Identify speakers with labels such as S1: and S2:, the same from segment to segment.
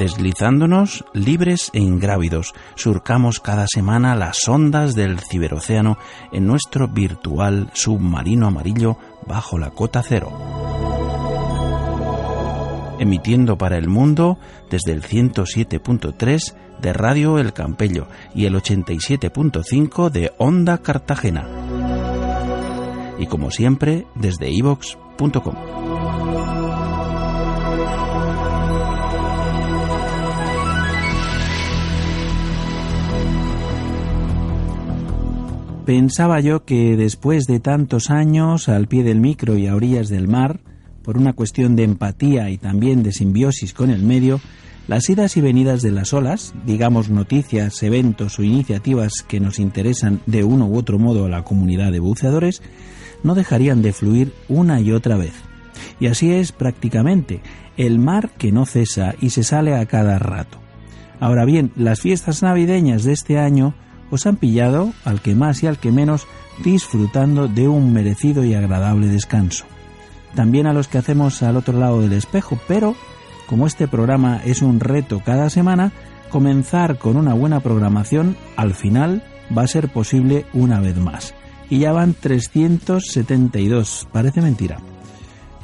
S1: Deslizándonos libres e ingrávidos, surcamos cada semana las ondas del ciberocéano en nuestro virtual submarino amarillo bajo la cota cero. Emitiendo para el mundo desde el 107.3 de Radio El Campello y el 87.5 de Onda Cartagena. Y como siempre, desde ivox.com. Pensaba yo que después de tantos años al pie del micro y a orillas del mar, por una cuestión de empatía y también de simbiosis con el medio, las idas y venidas de las olas, digamos noticias, eventos o iniciativas que nos interesan de uno u otro modo a la comunidad de buceadores, no dejarían de fluir una y otra vez. Y así es prácticamente, el mar que no cesa y se sale a cada rato. Ahora bien, las fiestas navideñas de este año os han pillado, al que más y al que menos, disfrutando de un merecido y agradable descanso. También a los que hacemos al otro lado del espejo, pero como este programa es un reto cada semana, comenzar con una buena programación al final va a ser posible una vez más. Y ya van 372, parece mentira.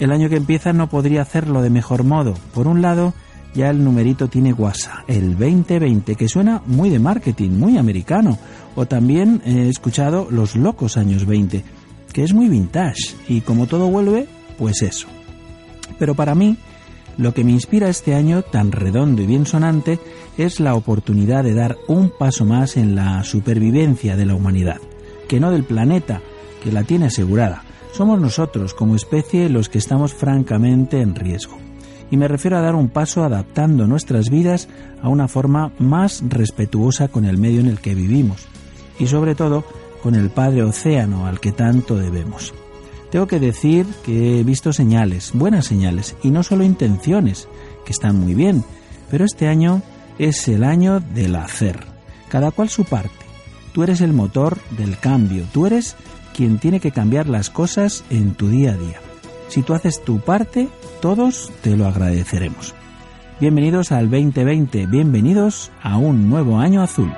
S1: El año que empieza no podría hacerlo de mejor modo. Por un lado, ya el numerito tiene guasa, el 2020, que suena muy de marketing, muy americano. O también he escuchado los locos años 20, que es muy vintage y como todo vuelve, pues eso. Pero para mí, lo que me inspira este año tan redondo y bien sonante es la oportunidad de dar un paso más en la supervivencia de la humanidad, que no del planeta, que la tiene asegurada. Somos nosotros como especie los que estamos francamente en riesgo y me refiero a dar un paso adaptando nuestras vidas a una forma más respetuosa con el medio en el que vivimos y sobre todo con el Padre Océano al que tanto debemos. Tengo que decir que he visto señales, buenas señales, y no solo intenciones, que están muy bien, pero este año es el año del hacer, cada cual su parte. Tú eres el motor del cambio, tú eres quien tiene que cambiar las cosas en tu día a día. Si tú haces tu parte, todos te lo agradeceremos. Bienvenidos al 2020, bienvenidos a un nuevo año azul.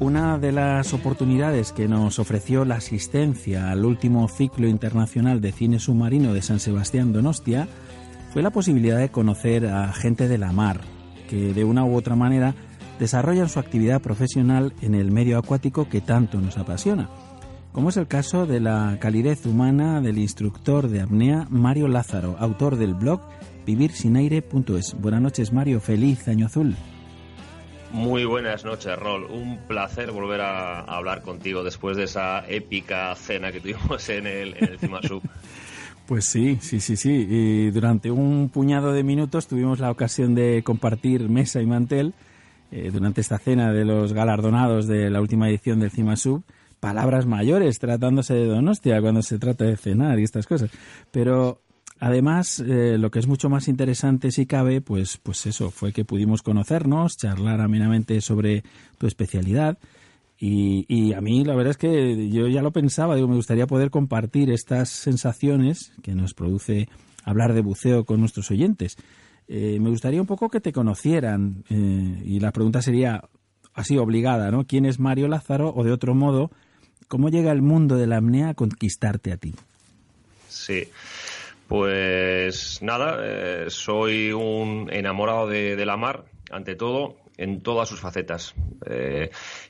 S1: Una de las oportunidades que nos ofreció la asistencia al último ciclo internacional de cine submarino de San Sebastián Donostia fue la posibilidad de conocer a gente de la mar, que de una u otra manera desarrollan su actividad profesional en el medio acuático que tanto nos apasiona, como es el caso de la calidez humana del instructor de apnea Mario Lázaro, autor del blog vivirsinaire.es. Buenas noches Mario, feliz año azul.
S2: Muy buenas noches, Rol. Un placer volver a, hablar contigo después de esa épica cena que tuvimos en el, en el
S1: Pues sí, sí, sí, sí. Y durante un puñado de minutos tuvimos la ocasión de compartir mesa y mantel eh, durante esta cena de los galardonados de la última edición del CIMASUB, palabras mayores tratándose de Donostia cuando se trata de cenar y estas cosas. Pero Además, eh, lo que es mucho más interesante si cabe, pues, pues eso, fue que pudimos conocernos, charlar amenamente sobre tu especialidad. Y, y, a mí la verdad es que yo ya lo pensaba, digo, me gustaría poder compartir estas sensaciones que nos produce hablar de buceo con nuestros oyentes. Eh, me gustaría un poco que te conocieran eh, y la pregunta sería así obligada, ¿no? ¿Quién es Mario Lázaro o de otro modo, cómo llega el mundo de la apnea a conquistarte a ti?
S2: Sí. Pues nada, eh, soy un enamorado de, la mar, ante todo, en todas sus facetas.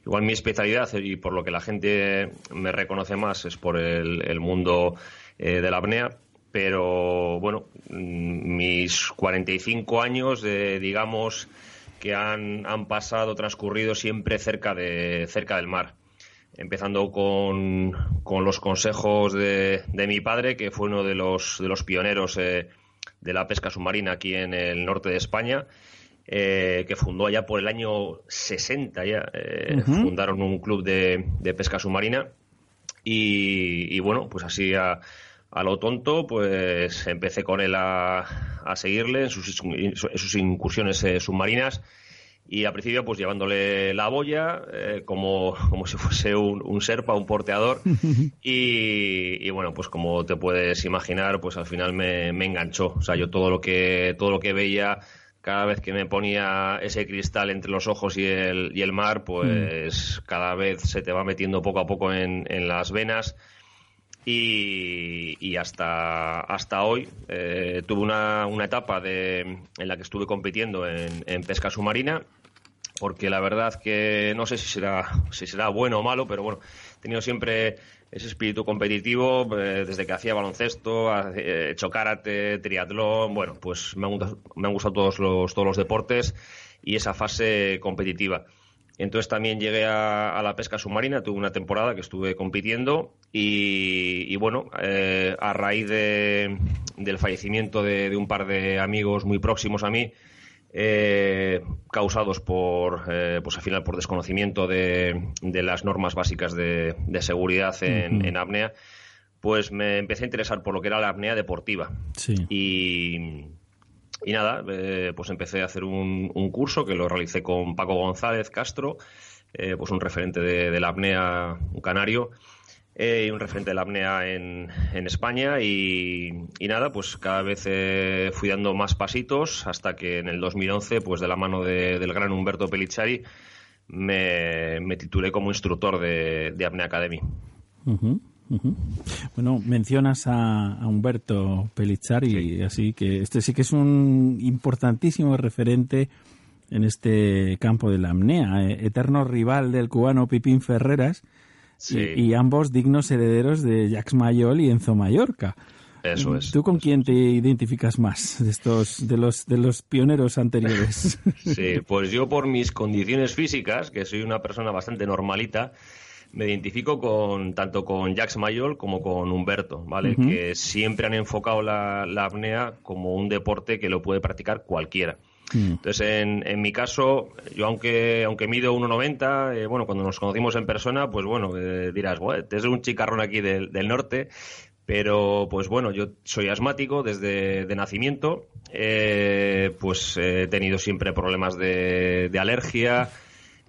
S2: Igual mi especialidad y por lo que la gente me reconoce más es por el, mundo de la apnea, pero bueno, mm, mis 45 años, de, digamos, que han, han pasado, transcurrido siempre cerca, de, cerca del mar. Empezando con, con los consejos de, de, mi padre, que fue uno de los, de los pioneros eh, de la pesca submarina aquí en el norte de España, eh, que fundó allá por el año 60 ya, eh, fundaron un club de, de pesca submarina y, y, bueno, pues así a, lo tonto, pues empecé con él a, a seguirle en sus, en sus incursiones submarinas y al principio pues llevándole la boya eh, como, como si fuese un, un serpa, un porteador. Y, y, bueno pues como te puedes imaginar pues al final me, me, enganchó. O sea yo todo lo que todo lo que veía cada vez que me ponía ese cristal entre los ojos y el, y el mar pues mm. cada vez se te va metiendo poco a poco en, en las venas y, hasta, hasta hoy eh, tuve una, una etapa de, en la que estuve compitiendo en, pesca submarina porque la verdad que no sé si será, si será bueno o malo, pero bueno, he tenido siempre ese espíritu competitivo eh, desde que hacía baloncesto, he hecho karate, triatlón, bueno, pues me han, me han gustado todos los, todos los deportes y esa fase competitiva. Entonces también llegué a, a, la pesca submarina, tuve una temporada que estuve compitiendo y, y bueno, eh, a raíz de, del fallecimiento de, de, un par de amigos muy próximos a mí, eh, causados por, eh, pues al final por desconocimiento de, de las normas básicas de, seguridad en, uh -huh. en, apnea, pues me empecé a interesar por lo que era la apnea deportiva.
S1: Sí.
S2: Y, y nada, eh, pues empecé a hacer un, un, curso que lo realicé con Paco González Castro, eh, pues un referente de, la apnea, un canario, eh, y un referente de la apnea en, en España. Y, y, nada, pues cada vez eh, fui dando más pasitos hasta que en el 2011, pues de la mano de, del gran Humberto Pellizzari, me, me titulé como instructor de, de Apnea Academy.
S1: Uh. Uh -huh. Bueno, mencionas a, a Humberto Pellizzari, sí. así que este sí que es un importantísimo referente en este campo de la apnea, eh, eterno rival del cubano Pipín Ferreras sí. y, y, ambos dignos herederos de Jacques Mayol y Enzo Mallorca.
S2: Eso es.
S1: ¿Tú con quién te identificas más de estos de los de los pioneros anteriores?
S2: sí, pues yo por mis condiciones físicas, que soy una persona bastante normalita, me identifico con tanto con Jacques Mayol como con Humberto, ¿vale? Uh -huh. Que siempre han enfocado la, la, apnea como un deporte que lo puede practicar cualquiera. Uh Entonces, en, en, mi caso, yo aunque aunque mido 1,90, eh, bueno, cuando nos conocimos en persona, pues bueno, eh, dirás, bueno, es un chicarrón aquí del, del, norte, pero pues bueno, yo soy asmático desde de nacimiento, eh, pues he tenido siempre problemas de, de alergia,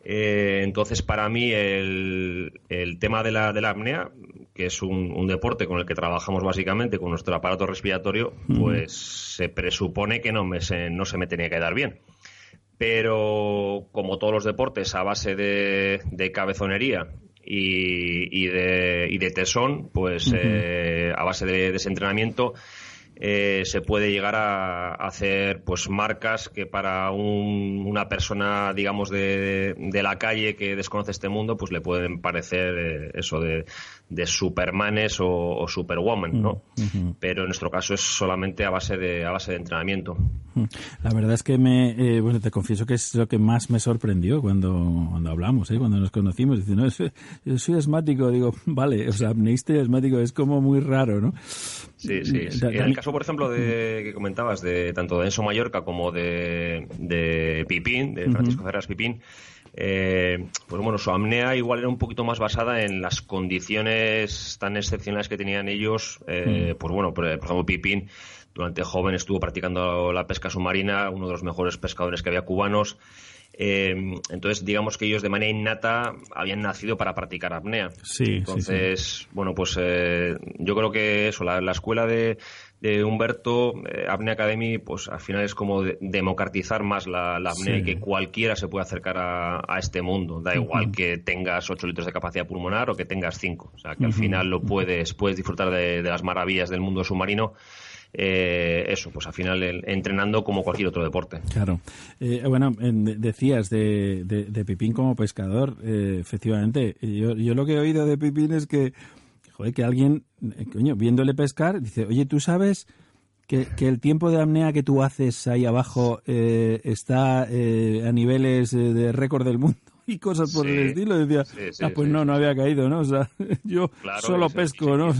S2: eh, entonces, para mí, el, el tema de la, de la, apnea, que es un, un, deporte con el que trabajamos básicamente con nuestro aparato respiratorio, pues se presupone que no, me, se, no se me tenía que dar bien. Pero, como todos los deportes, a base de, de cabezonería y, y, de, y, de, tesón, pues eh, a base de, de ese entrenamiento, eh, se puede llegar a, hacer pues marcas que para un, una persona digamos de, de, la calle que desconoce este mundo pues le pueden parecer eh, eso de, de supermanes o, o superwoman no uh -huh. pero en nuestro caso es solamente a base de a base de entrenamiento.
S1: La verdad es que me eh, bueno te confieso que es lo que más me sorprendió cuando cuando hablamos cuando nos conocimos dice no yo soy asmático digo vale o sea y asmático es como muy raro no
S2: sí sí, sí. en el caso por ejemplo de que comentabas de tanto de Enzo Mallorca como de, de Pipín de Francisco uh -huh. Ferraz Pipín eh, pues bueno, su apnea igual era un poquito más basada en las condiciones tan excepcionales que tenían ellos. Eh, mm. Pues bueno, por, ejemplo, Pipín durante joven estuvo practicando la pesca submarina, uno de los mejores pescadores que había cubanos. Eh, entonces, digamos que ellos de manera innata habían nacido para practicar apnea.
S1: Sí,
S2: entonces, bueno, pues yo creo que eso, la escuela de, de Humberto, eh, Apnea Academy, pues al final es como democratizar más la, apnea y que cualquiera se puede acercar a, este mundo. Da igual que tengas 8 litros de capacidad pulmonar o que tengas 5. O sea, que al final lo puedes, puedes disfrutar de, las maravillas del mundo submarino. Eh, eso, pues al final entrenando como cualquier otro deporte.
S1: Claro. Eh, bueno, decías de, de, Pipín como pescador, efectivamente. Yo, yo lo que he oído de Pipín es que joder, que alguien, eh, viéndole pescar, dice, oye, ¿tú sabes que, que el tiempo de apnea que tú haces ahí abajo eh, está eh, a niveles de récord del mundo? Y cosas por el estilo. Decía, ah, pues no, no había caído, ¿no? O sea, yo solo pesco, ¿no?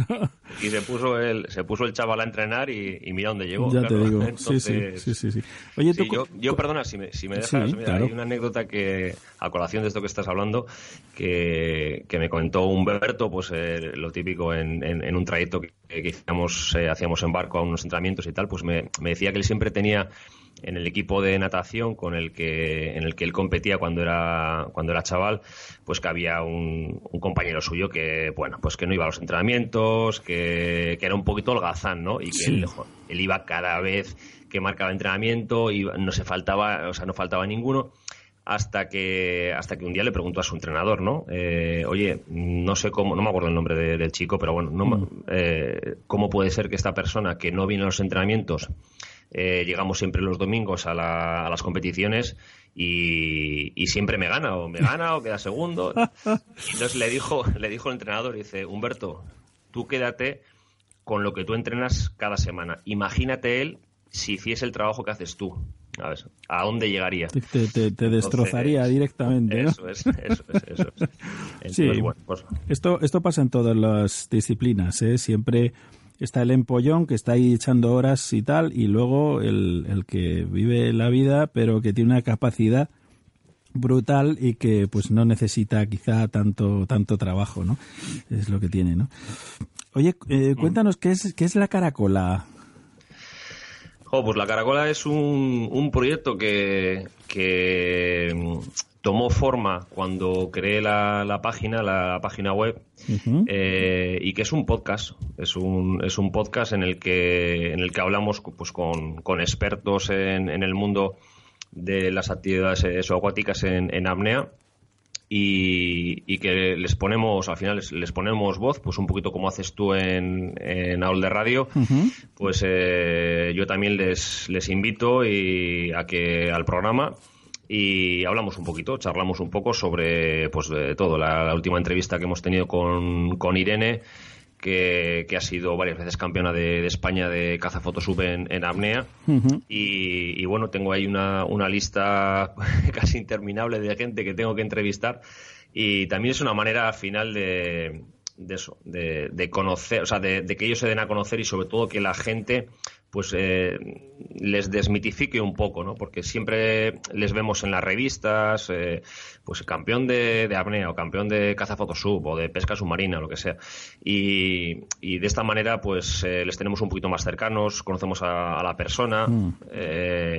S2: y se puso el, se puso el chaval a entrenar y, mira dónde llegó.
S1: Ya te digo. sí, sí, sí, sí,
S2: Oye, tú... yo, yo, perdona, si me, si me dejas, hay una anécdota que, a colación de esto que estás hablando, que, que me comentó Humberto, pues eh, lo típico en, en, un trayecto que, que hacíamos, eh, hacíamos en barco a unos entrenamientos y tal, pues me, me decía que él siempre tenía en el equipo de natación con el que en el que él competía cuando era cuando era chaval pues que había un, compañero suyo que bueno pues que no iba a los entrenamientos que, era un poquito holgazán no y que él, iba cada vez que marcaba entrenamiento y no se faltaba o sea no faltaba ninguno hasta que hasta que un día le preguntó a su entrenador, ¿no? Eh, oye, no sé cómo, no me acuerdo el nombre del chico, pero bueno, no, mm. eh, ¿cómo puede ser que esta persona que no viene a los entrenamientos eh, llegamos siempre los domingos a, las competiciones y, siempre me gana, o me gana, o queda segundo. Entonces le dijo, le dijo el entrenador, dice, Humberto, tú quédate con lo que tú entrenas cada semana. Imagínate él si hiciese el trabajo que haces tú. A, ver, ¿a dónde llegaría?
S1: Te, destrozaría directamente.
S2: Eso es, eso es, eso
S1: sí, pues esto, esto pasa en todas las disciplinas. ¿eh? Siempre está el empollón que está ahí echando horas y tal, y luego el, el que vive la vida, pero que tiene una capacidad brutal y que pues no necesita quizá tanto tanto trabajo, ¿no? Es lo que tiene, ¿no? Oye, eh, cuéntanos qué es qué es la caracola.
S2: Oh, pues la caracola es un, un proyecto que, que tomó forma cuando creé la, página, la, página web, eh, y que es un podcast. Es un, es un podcast en el que, en el que hablamos pues, con, con expertos en, en, el mundo de las actividades acuáticas en, en apnea. Y, que les ponemos, al final les, ponemos voz, pues un poquito como haces tú en, en Aul de Radio, pues eh, yo también les, les invito y a que al programa y hablamos un poquito, charlamos un poco sobre pues de todo, la, última entrevista que hemos tenido con, con Irene, que, que, ha sido varias veces campeona de, España de caza fotosub en, en apnea. Y, y, bueno, tengo ahí una, una lista casi interminable de gente que tengo que entrevistar. Y también es una manera final de, de eso, de, de conocer, o sea, de, de, que ellos se den a conocer y sobre todo que la gente pues eh, les desmitifique un poco, ¿no? Porque siempre les vemos en las revistas, eh, pues campeón de, de, apnea o campeón de caza fotosub o de pesca submarina lo que sea. Y, y de esta manera, pues eh, les tenemos un poquito más cercanos, conocemos a, la persona mm.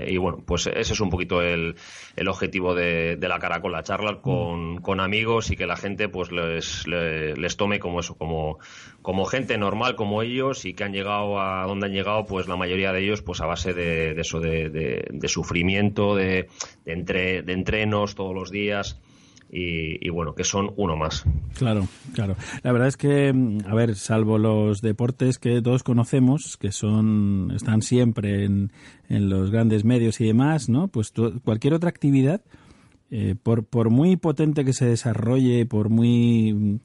S2: y bueno, pues ese es un poquito el, el objetivo de, de, la caracola, charlar con, mm. con, amigos y que la gente pues les, les, les tome como eso, como, como gente normal como ellos y que han llegado a donde han llegado, pues la mayoría de ellos, pues a base de, eso, de, sufrimiento, de, entre, de entrenos todos los días. Y, bueno, que son uno más.
S1: Claro, claro. La verdad es que, a ver, salvo los deportes que todos conocemos, que son, están siempre en, en los grandes medios y demás, ¿no? Pues cualquier otra actividad, eh, por, por muy potente que se desarrolle, por muy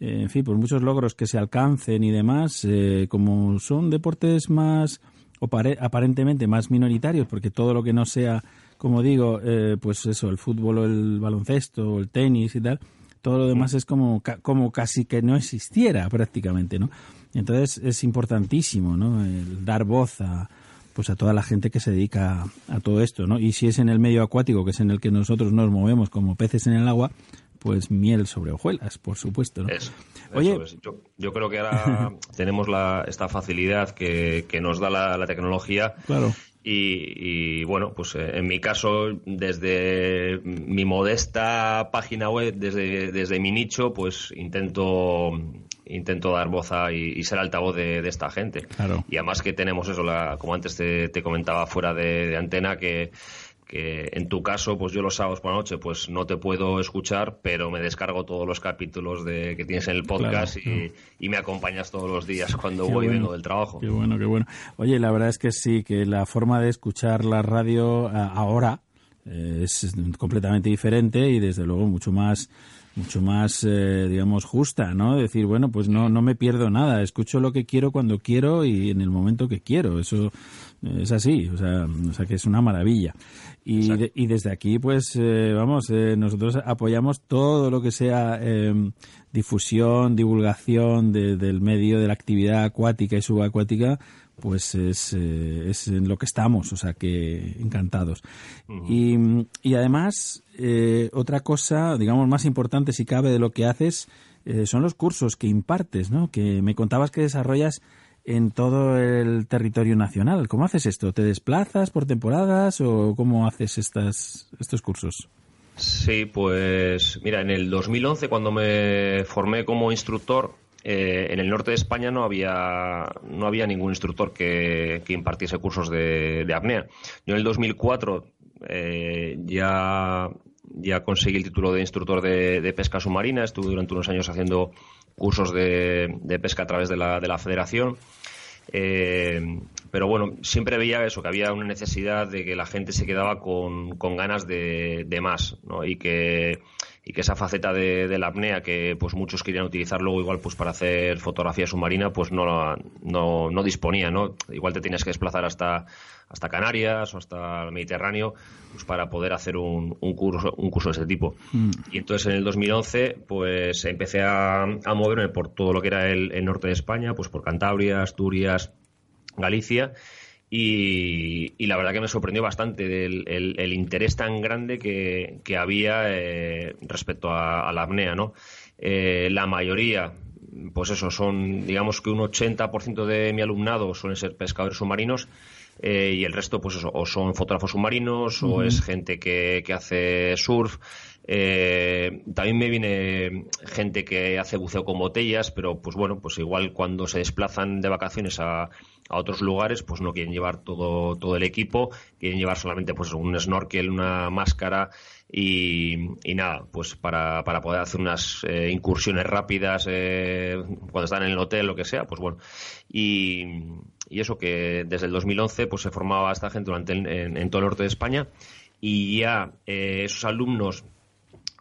S1: eh, en fin, por muchos logros que se alcancen y demás, eh, como son deportes más, o aparentemente más minoritarios, porque todo lo que no sea, como digo, eh, pues eso, el fútbol o el baloncesto o el tenis y tal, todo lo demás es como, como casi que no existiera prácticamente, ¿no? Entonces es importantísimo, ¿no? El dar voz a, pues a toda la gente que se dedica a, todo esto, ¿no? Y si es en el medio acuático, que es en el que nosotros nos movemos como peces en el agua, pues miel sobre hojuelas, por supuesto. ¿no?
S2: Oye, Yo, creo que ahora tenemos la, esta facilidad que, que nos da la, la tecnología.
S1: Claro.
S2: Y, bueno, pues eh, en mi caso, desde mi modesta página web, desde, desde mi nicho, pues intento intento dar voz y, ser altavoz de, esta gente.
S1: Claro.
S2: Y además que tenemos eso, la, como antes te, comentaba fuera de antena, que que en tu caso, pues yo los sábados por la noche, pues no te puedo escuchar, pero me descargo todos los capítulos de que tienes en el podcast y, me acompañas todos los días cuando voy y vengo del trabajo.
S1: Qué bueno, qué bueno. Oye, la verdad es que sí, que la forma de escuchar la radio ahora eh, es completamente diferente y desde luego mucho más mucho más, eh, digamos, justa, ¿no? Decir, bueno, pues no, no me pierdo nada, escucho lo que quiero cuando quiero y en el momento que quiero. Eso es así, o sea, o sea que es una maravilla. Y, y desde aquí, pues, eh, vamos, eh, nosotros apoyamos todo lo que sea em, difusión, divulgación del medio, de la actividad acuática y subacuática, pues es, eh, es en lo que estamos, o sea que encantados. y, y, además, otra cosa, digamos, más importante si cabe de lo que haces, son los cursos que impartes, ¿no? Que me contabas que desarrollas en todo el territorio nacional. ¿Cómo haces esto? ¿Te desplazas por temporadas o cómo haces estas, estos cursos?
S2: Sí, pues mira, en el 2011 cuando me formé como instructor, eh, en el norte de España no había, no había ningún instructor que, impartiese cursos de, apnea. Yo en el 2004 eh, ya, ya conseguí el título de instructor de, pesca submarina, estuve durante unos años haciendo cursos de, pesca a través de la, de la federación. Eh, pero bueno, siempre veía eso, que había una necesidad de que la gente se quedaba con, con ganas de, de más, ¿no? Y que, y que esa faceta de, la apnea que pues muchos querían utilizar luego igual pues para hacer fotografía submarina pues no, no, no disponía, ¿no? Igual te tienes que desplazar hasta, hasta Canarias o hasta el Mediterráneo pues para poder hacer un, un curso, un curso de ese tipo. Mm. Y entonces en el 2011 pues empecé a, a moverme por todo lo que era el, el norte de España, pues por Cantabria, Asturias, Galicia y, la verdad que me sorprendió bastante el, interés tan grande que, había eh, respecto a, la apnea, ¿no? Eh, la mayoría, pues eso, son, digamos que un 80% de mi alumnado suelen ser pescadores submarinos eh, y el resto, pues eso, o son fotógrafos submarinos o es gente que, que hace surf. también me viene gente que hace buceo con botellas, pero pues bueno, pues igual cuando se desplazan de vacaciones a, a otros lugares pues no quieren llevar todo, todo el equipo, quieren llevar solamente pues un snorkel, una máscara y, nada, pues para, para poder hacer unas eh, incursiones rápidas eh, cuando están en el hotel, lo que sea, pues bueno. Y, y eso que desde el 2011 pues se formaba esta gente durante en, todo el norte de España y ya eh, esos alumnos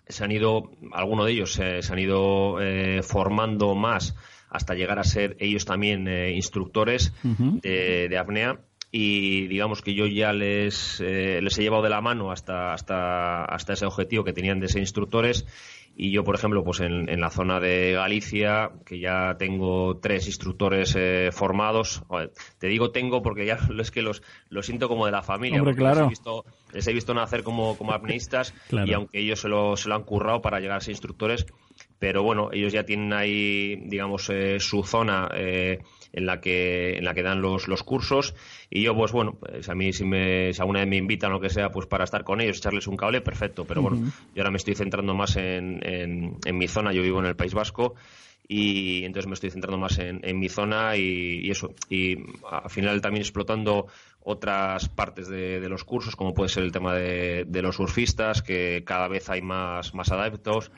S2: se han ido, algunos de ellos se han ido formando más hasta llegar a ser ellos también eh, instructores de, apnea. Y digamos que yo ya les, eh, les he llevado de la mano hasta, hasta, hasta ese objetivo que tenían de ser instructores. Y yo, por ejemplo, pues en, en la zona de Galicia, que ya tengo tres instructores eh, formados, te digo tengo porque ya es que los, los siento como de la familia.
S1: claro.
S2: les, he visto, les he visto nacer como, como apneístas. Y aunque ellos se lo, se lo han currado para llegar a ser instructores, pero bueno, ellos ya tienen ahí, digamos, eh, su zona eh, en la que en la que dan los, los cursos. Y yo, pues bueno, pues a mí si, me, si alguna vez me invitan o lo que sea, pues para estar con ellos, echarles un cable, perfecto, pero bueno, yo ahora me estoy centrando más en, en, en mi zona, yo vivo en el País Vasco y entonces me estoy centrando más en, en mi zona y, y, eso. Y al final también explotando otras partes de, los cursos, como puede ser el tema de, los surfistas, que cada vez hay más, más adeptos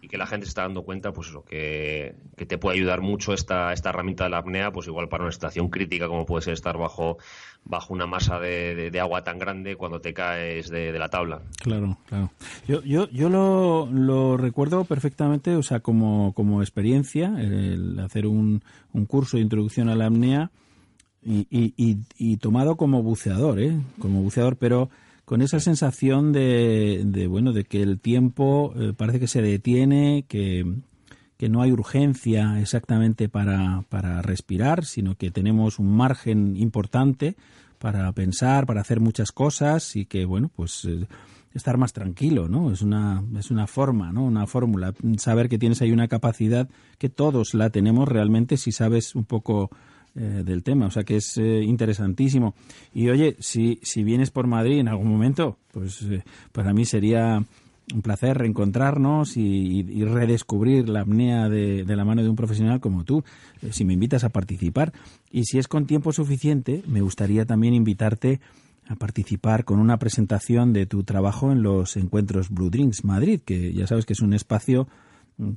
S2: y que la gente se está dando cuenta, pues eso, que, que, te puede ayudar mucho esta, esta herramienta de la apnea, pues igual para una situación crítica como puede ser estar bajo, bajo una masa de, de agua tan grande cuando te caes de, la tabla.
S1: Claro, claro. Yo, yo, yo lo, lo recuerdo perfectamente, o sea, como, como experiencia, el hacer un, un curso de introducción a la apnea y, y, y, tomado como buceador, ¿eh? Como buceador, pero con esa sensación de, de bueno, de que el tiempo eh, parece que se detiene, que, que no hay urgencia exactamente para, para respirar, sino que tenemos un margen importante para pensar, para hacer muchas cosas y que, bueno, pues eh, estar más tranquilo, ¿no? Es una, es una forma, ¿no? Una fórmula. Saber que tienes ahí una capacidad que todos la tenemos realmente si sabes un poco eh, del tema. O sea que es eh, interesantísimo. Y oye, si, si vienes por Madrid en algún momento, pues para mí sería un placer reencontrarnos y, redescubrir la apnea de, la mano de un profesional como tú, eh, si me invitas a participar. Y si es con tiempo suficiente, me gustaría también invitarte a participar con una presentación de tu trabajo en los encuentros Blue Drinks Madrid, que ya sabes que es un espacio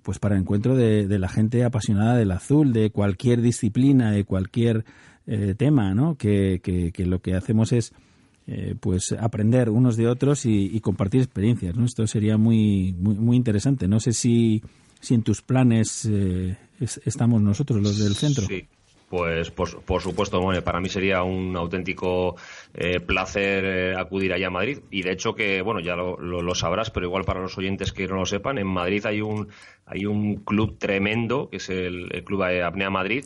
S1: pues para encuentro de, la gente apasionada del azul, de cualquier disciplina, de cualquier eh, tema, ¿no? que, que lo que hacemos es eh, pues aprender unos de otros y, compartir experiencias. ¿no? Esto sería muy, muy, muy interesante. No sé si, si en tus planes eh, estamos nosotros, los del centro.
S2: Sí. Pues por, supuesto, bueno, para mí sería un auténtico eh, placer acudir allá a Madrid. Y de hecho que, bueno, ya lo, lo, sabrás, pero igual para los oyentes que no lo sepan, en Madrid hay un hay un club tremendo, que es el, Club Apnea Madrid,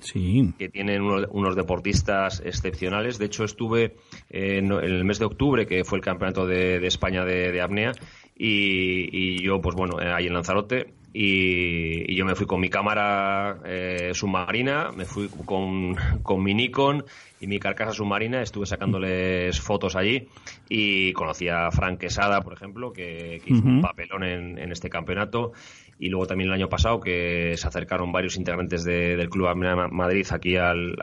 S2: que tiene unos, deportistas excepcionales. De hecho, estuve en, el mes de octubre, que fue el campeonato de, España de, apnea, y, yo, pues bueno, ahí en Lanzarote, y, yo me fui con mi cámara eh, submarina, me fui con, con, mi Nikon y mi carcasa submarina, estuve sacándoles fotos allí y conocí a Frank Quesada, por ejemplo, que, hizo un papelón en, en, este campeonato y luego también el año pasado que se acercaron varios integrantes del Club Apnea Madrid aquí al,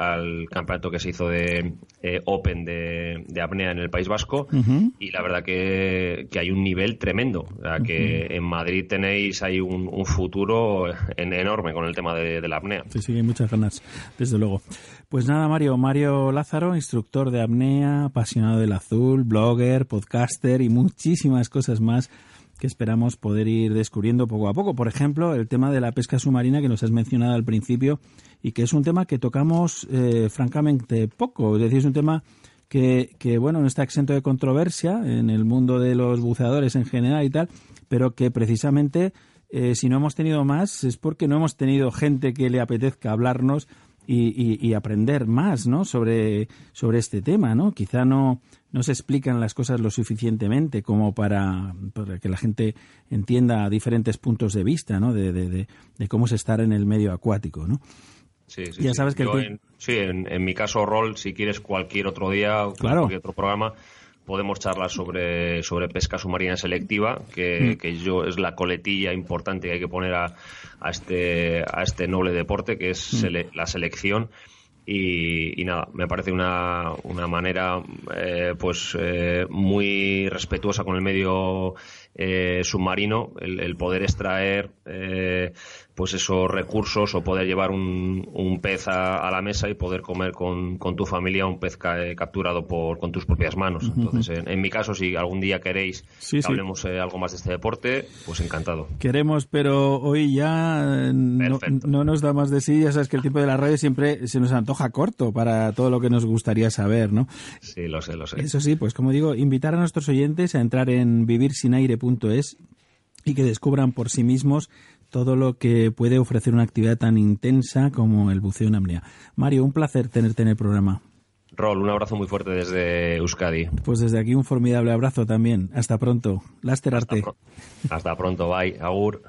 S2: campeonato que se hizo de eh, Open de, apnea en el País Vasco. Y la verdad que, hay un nivel tremendo, que en Madrid tenéis hay un, futuro enorme con el tema de, la apnea.
S1: Sí, sí, hay muchas ganas, desde luego. Pues nada, Mario, Mario Lázaro, instructor de apnea, apasionado del azul, blogger, podcaster y muchísimas cosas más que esperamos poder ir descubriendo poco a poco. Por ejemplo, el tema de la pesca submarina que nos has mencionado al principio y que es un tema que tocamos eh, francamente poco. Es decir, es un tema que, que, bueno, no está exento de controversia en el mundo de los buceadores en general y tal, pero que precisamente eh, si no hemos tenido más es porque no hemos tenido gente que le apetezca hablarnos y, aprender más ¿no? sobre, sobre este tema. ¿no? Quizá no, no se explican las cosas lo suficientemente como para, que la gente entienda diferentes puntos de vista ¿no? de, de, de, cómo es estar en el medio acuático. ¿no?
S2: Sí, sí, ya sabes que en, sí, en, mi caso, Rol, si quieres cualquier otro día, cualquier otro programa, podemos charlar sobre, sobre pesca submarina selectiva, que, mm. que yo es la coletilla importante que hay que poner a, a, este, a este noble deporte, que es mm. la selección. Y, nada, me parece una, una manera eh, pues eh, muy respetuosa con el medio eh, submarino el, poder extraer pues esos recursos o poder llevar un, un pez a, la mesa y poder comer con, con tu familia un pez capturado por, con tus propias manos. Entonces, en, mi caso, si algún día queréis que hablemos eh, algo más de este deporte, pues encantado.
S1: Queremos, pero hoy ya no, no, nos da más de sí. Ya sabes que el tiempo de la radio siempre se nos antoja corto para todo lo que nos gustaría saber, ¿no?
S2: Sí, lo sé, lo sé.
S1: Eso sí, pues como digo, invitar a nuestros oyentes a entrar en vivirsinaire.es y que descubran por sí mismos todo lo que puede ofrecer una actividad tan intensa como el buceo en apnea. Mario, un placer tenerte en el programa.
S2: Rol, un abrazo muy fuerte desde Euskadi.
S1: Pues desde aquí un formidable abrazo también. Hasta pronto. Laster Arte.
S2: Hasta, pronto, bye. Agur.